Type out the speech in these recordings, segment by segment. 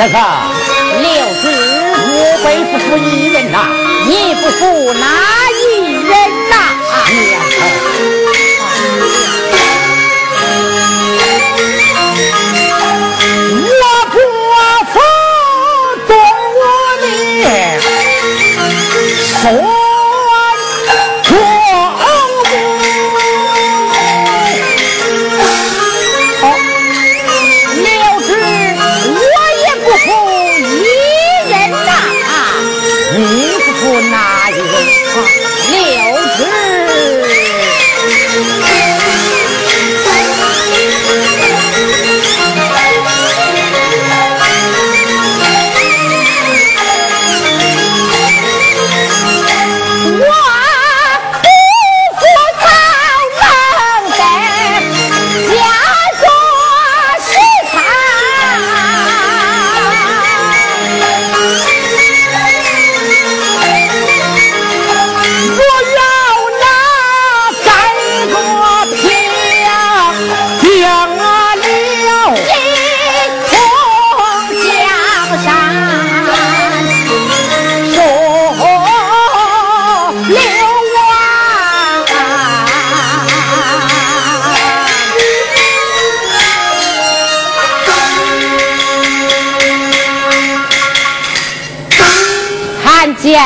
先生，六子，我辈不负一人呐，你不负哪一人呐？我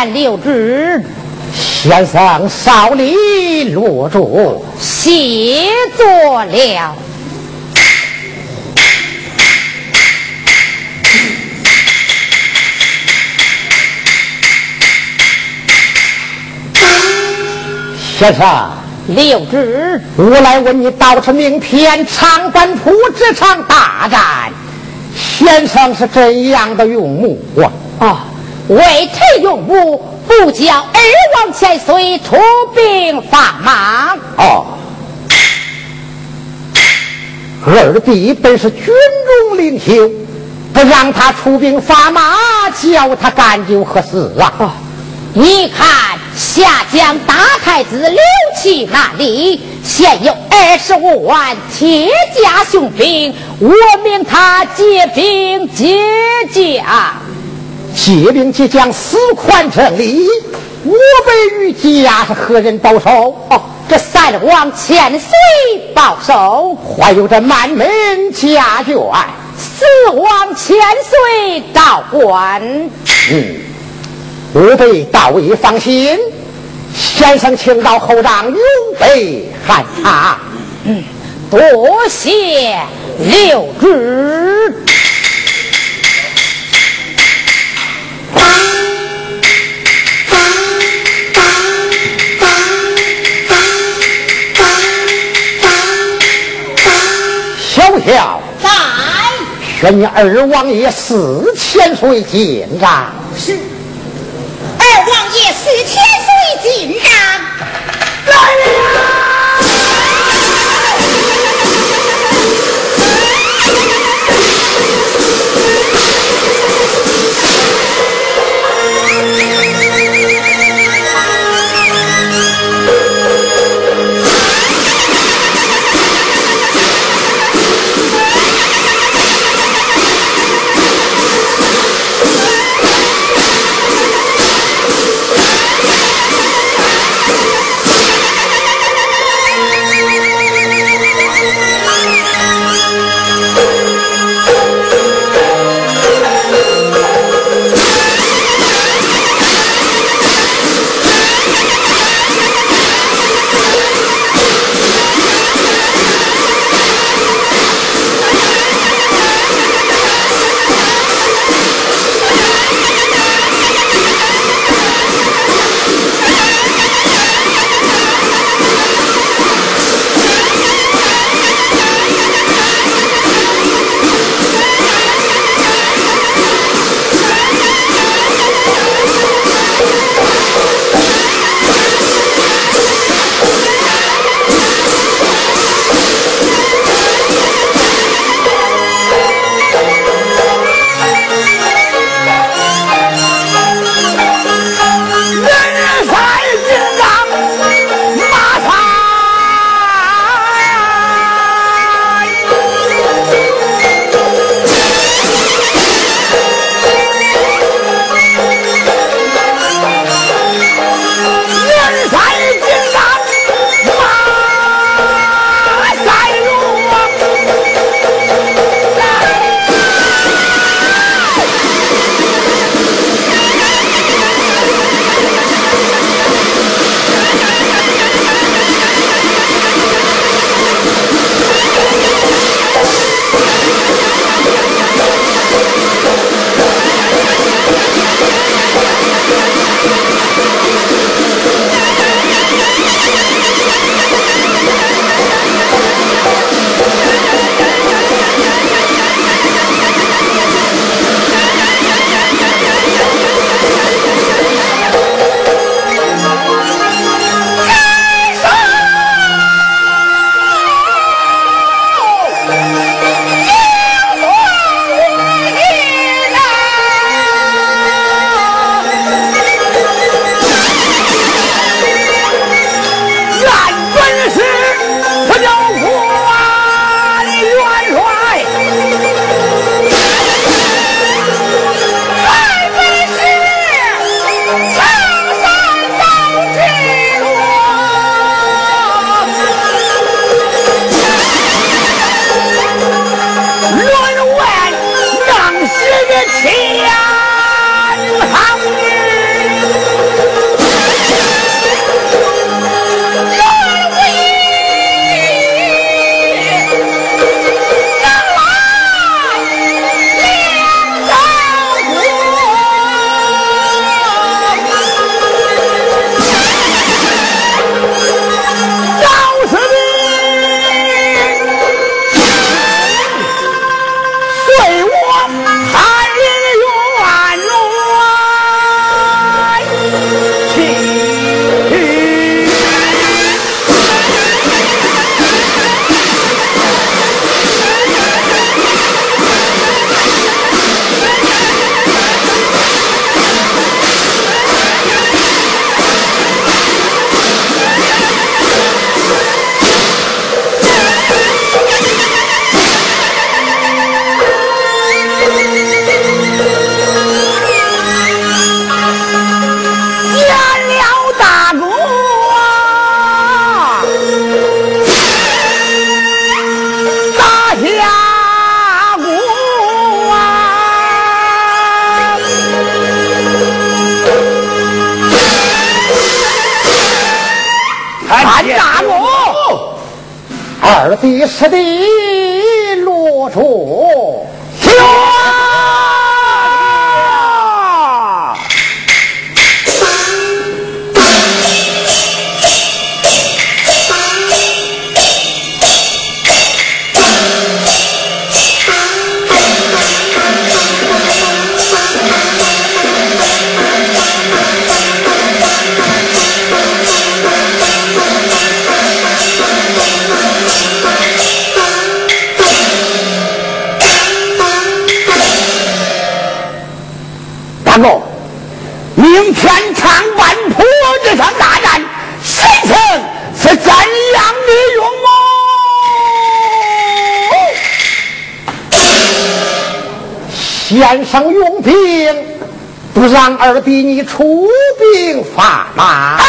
刘志先生，少礼落座，谢坐了。先生，刘志，我来问你，倒是明天长坂坡这场大战，先生是怎样的用目啊？啊！为臣用武，不叫二王千岁出兵伐马。哦，二弟本是军中领袖，不让他出兵发马，叫他干就合适啊！你看下江大太子刘琦那里，现有二十五万铁甲雄兵，我命他借兵接将，借兵即将，死宽正理。我辈于家是何人保守？哦，这三王千岁保守，还有这满门家眷，四王千岁道观。嗯，吾辈倒也放心。先生，请到后帐永备寒茶。嗯，多谢六指。小小在，宣你二王爷四千岁进帐。是。二王爷四千岁进帐。来了。出兵伐马。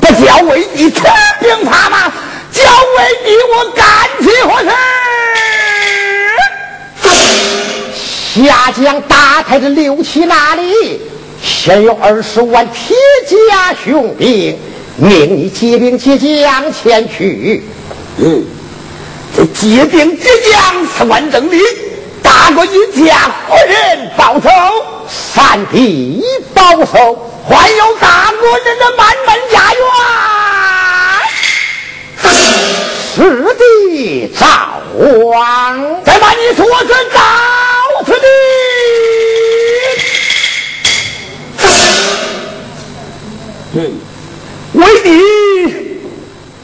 不叫为你出兵伐马，叫为你我干起何事？下将大太子刘琦那里，现有二十万铁甲雄兵，命你接兵接将前去。嗯，这接兵接将是万正理，大哥一家何人报仇？三弟报仇，还有大国人的满门家园。师弟赵王，再把你说是赵师弟。嗯，为你，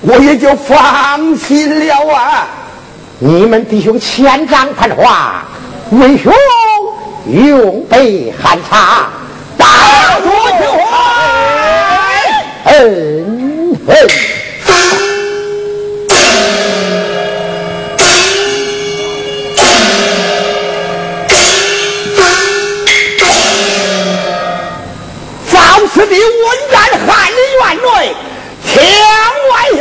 我也就放心了啊！你们弟兄千丈攀花，为兄永备寒茶，大国情怀，嗯嗯。赵师弟稳战汉里院内，天外有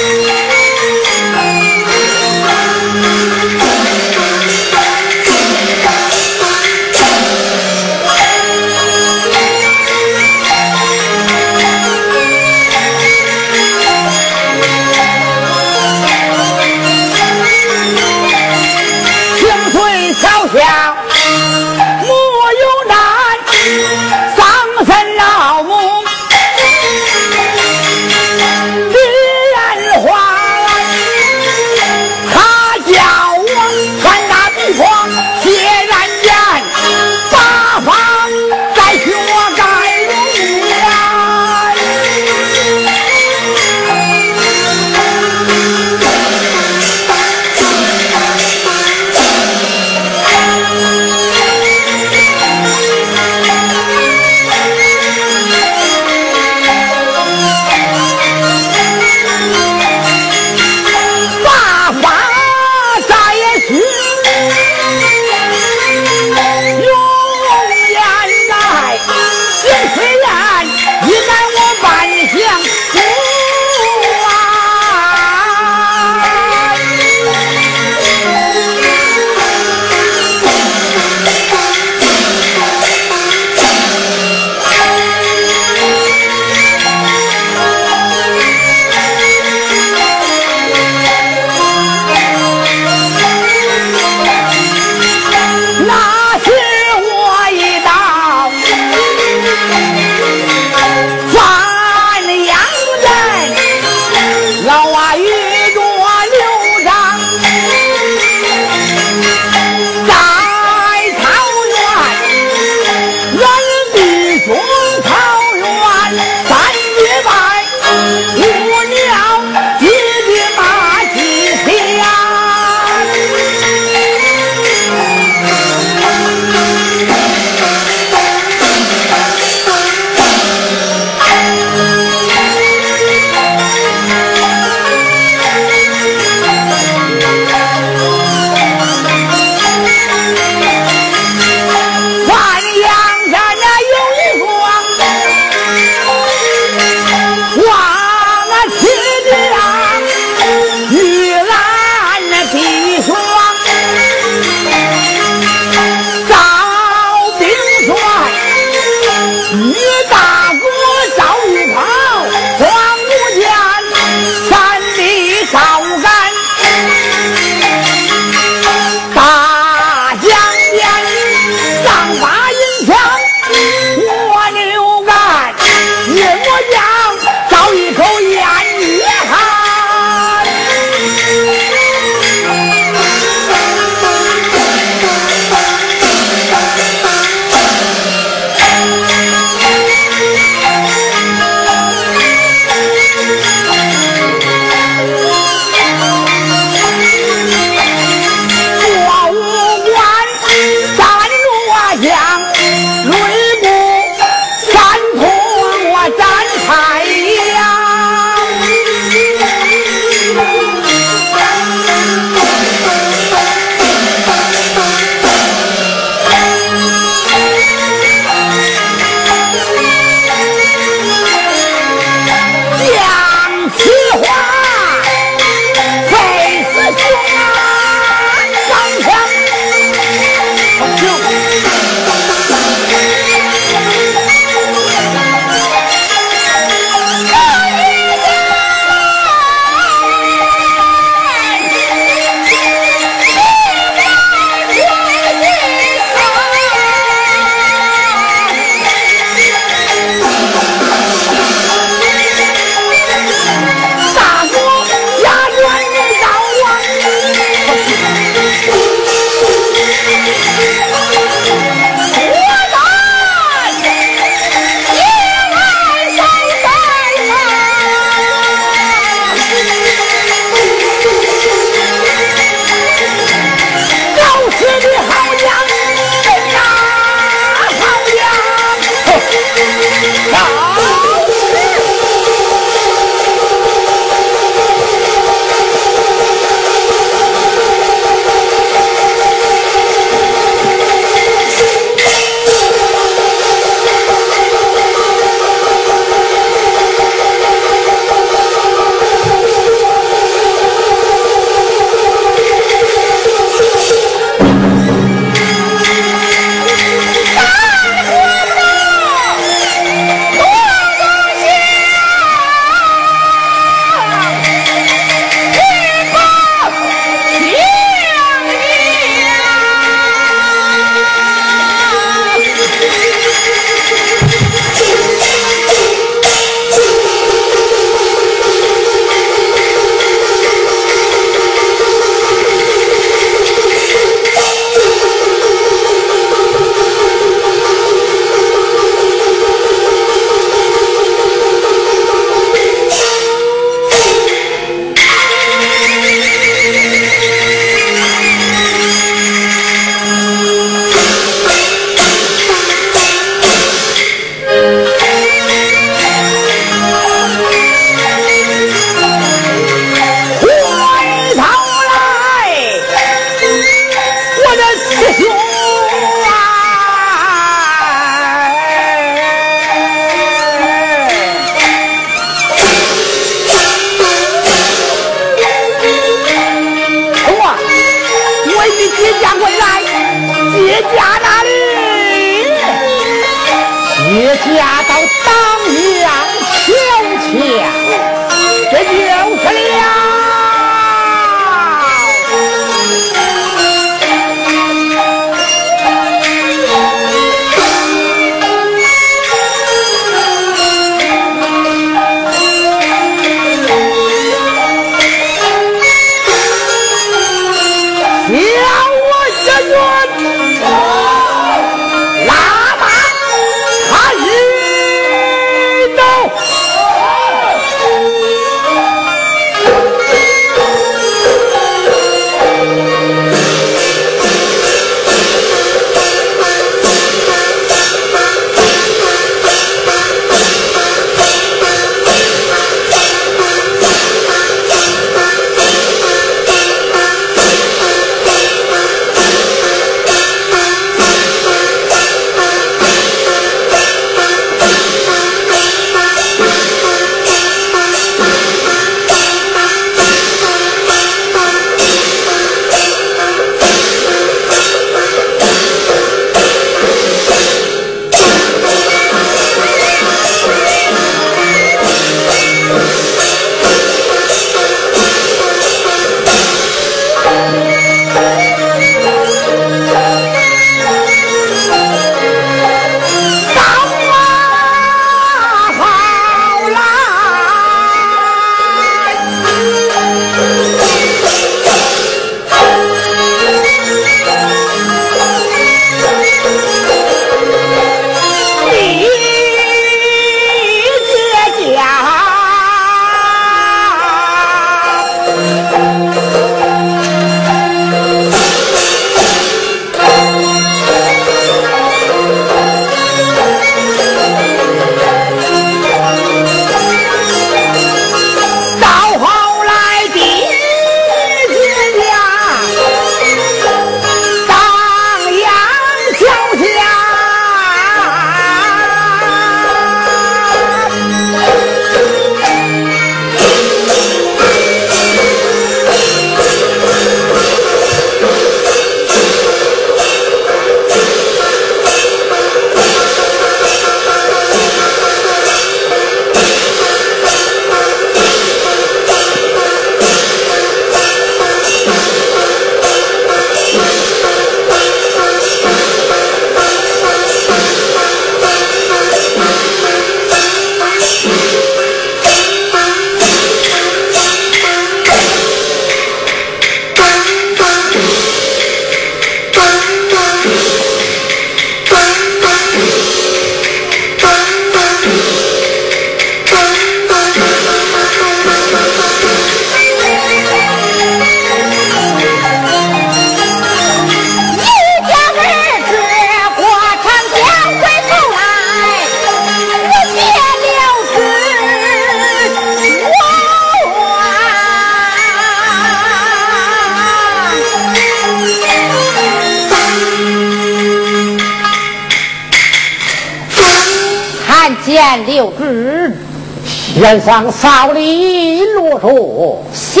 上扫里落座，谢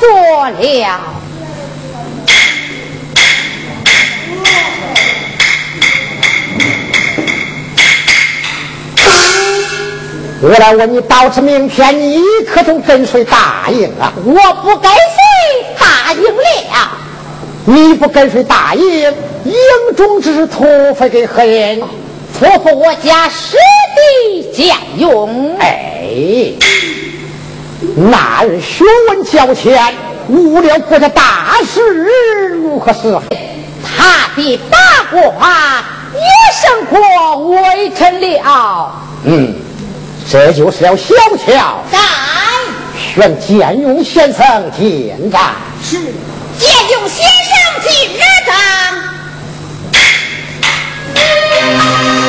坐了。我来问你，到此明天，你可曾跟随答应啊？我不跟随答应了。你不跟随答应，营中之是托付给何人？托付我家师弟将勇。哎，那日学问较浅，误了国家大事，如何是好？他的八卦也胜过微臣了。嗯，这就是要小乔。在。选建勇先生进战。是。建勇先生进战。哦，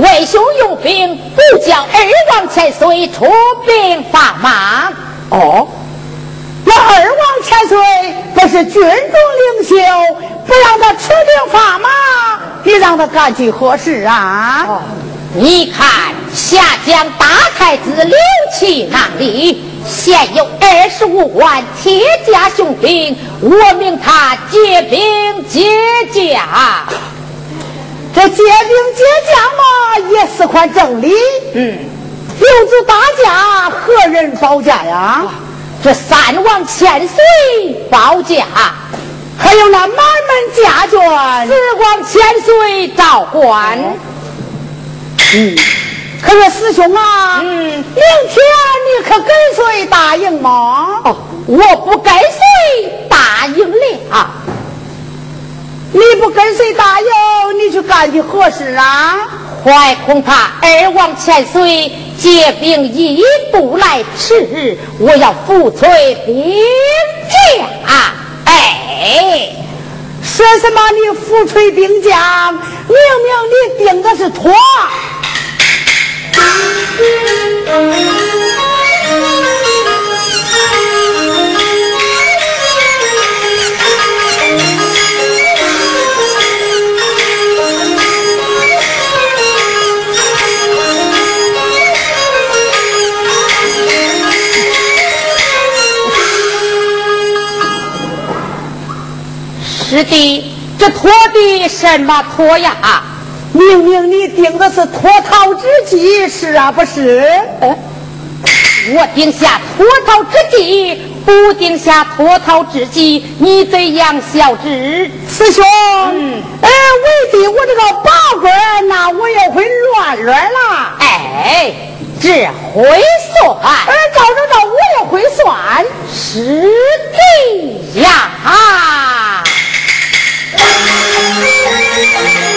为兄用兵，不叫二王千岁出兵伐马。哦，那二王千岁不是军中领袖，不让他出兵伐马，你让他干去何事啊？哦，你看下江大太子刘琦那里，现有二十五万铁甲雄兵，我命他结兵接驾。这借兵借将嘛，也是块正理。嗯，六子大驾，何人保驾呀？这三王千岁保驾，还有那满门家眷，四王千岁照管。嗯，可是师兄啊，嗯，明天你可跟随大营吗？哦，我不跟随答应了。你不跟随答应，你去干的何事啊？怀恐怕二王千岁借兵一步来迟，我要复催兵将。哎，说什么你复催兵将？明明你定的是托。是的，这拖的什么拖呀？明明你定的是脱逃之计，是啊不是？我定下脱逃之计，不定下脱逃之计，你怎样晓之？师兄，哎，为的我这个八官，那我也会乱乱了。哎，这会算？哎，照着照，我也会算。师弟呀。Thank you.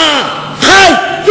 阿妈，太不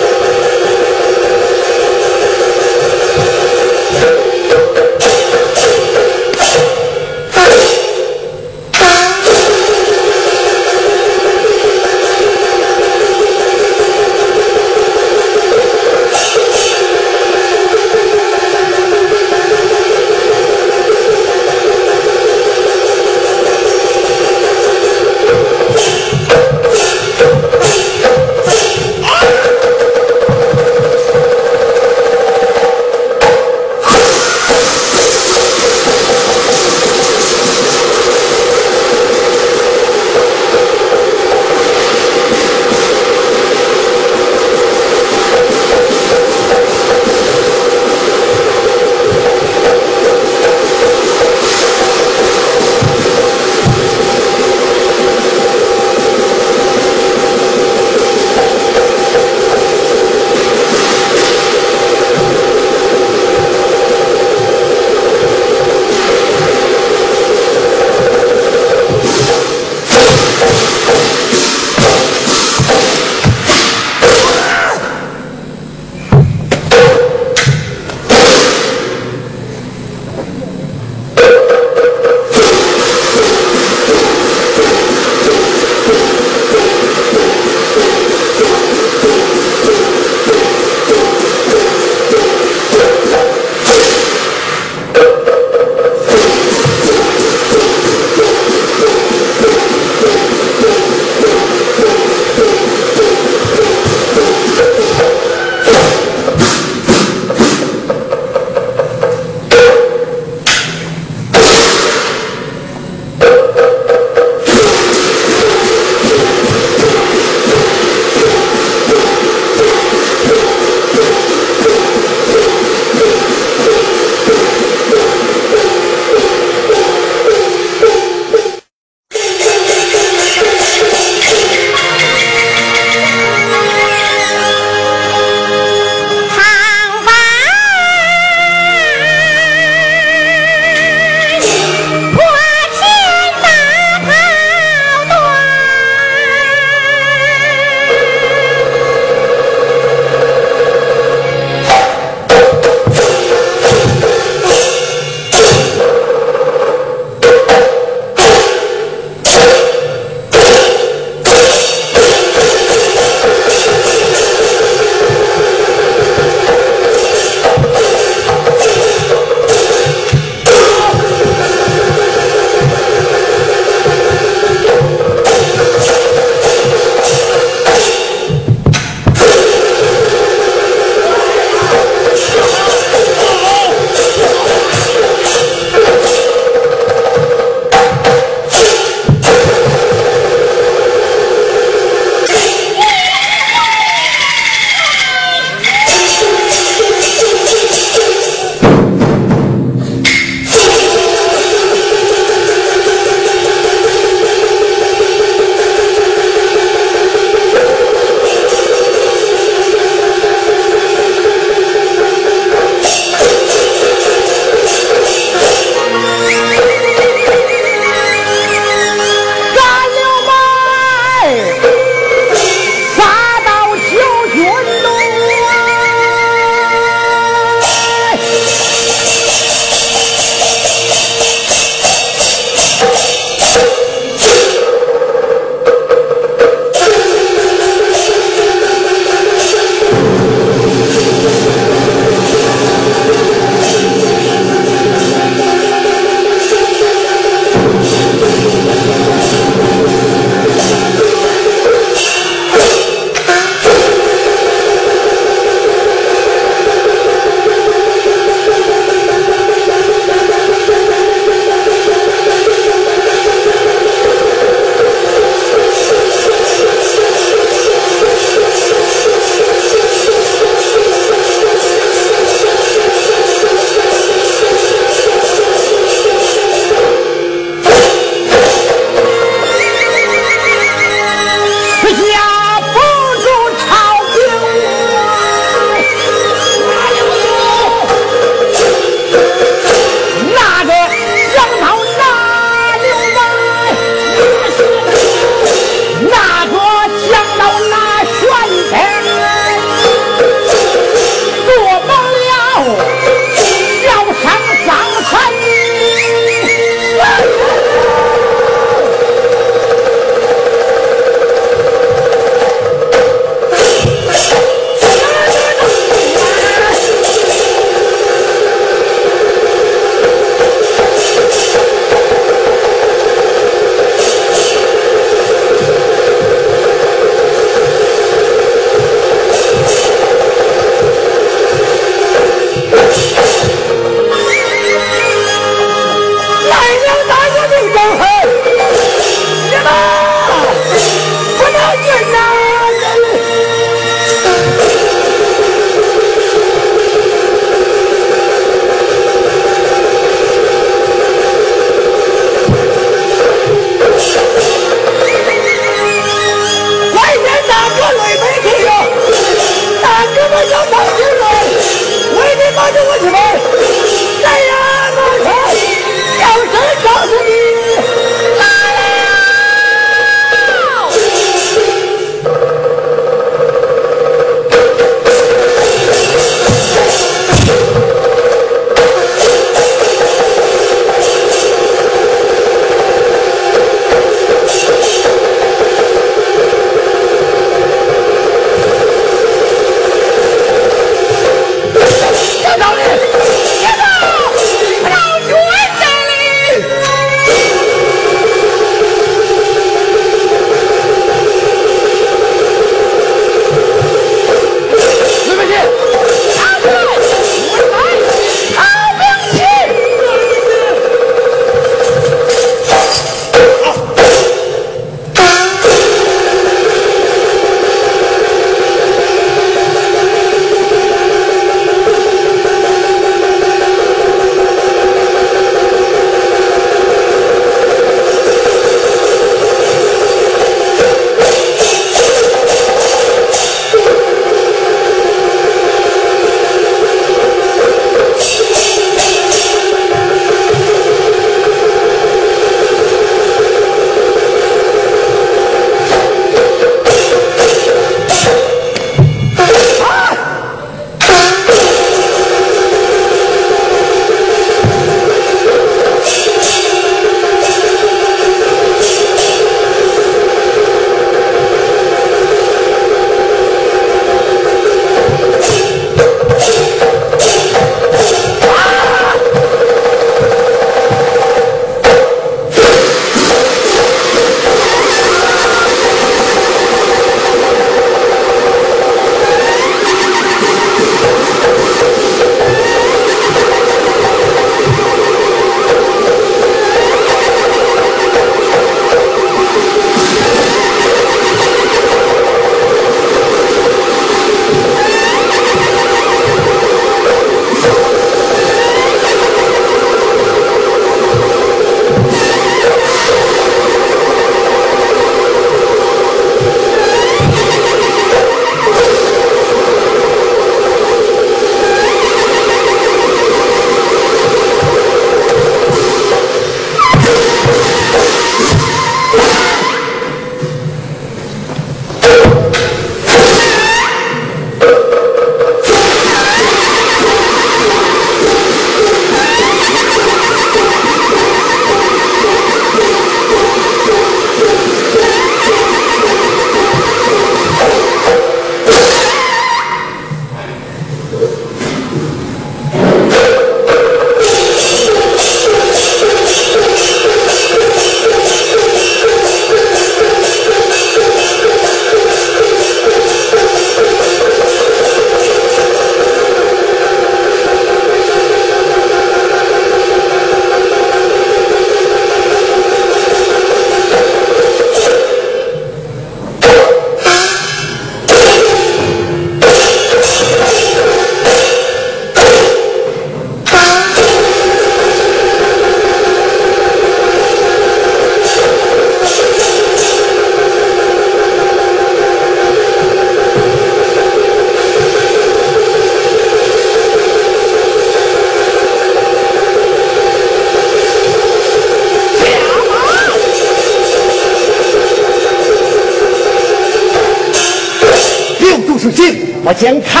我先看。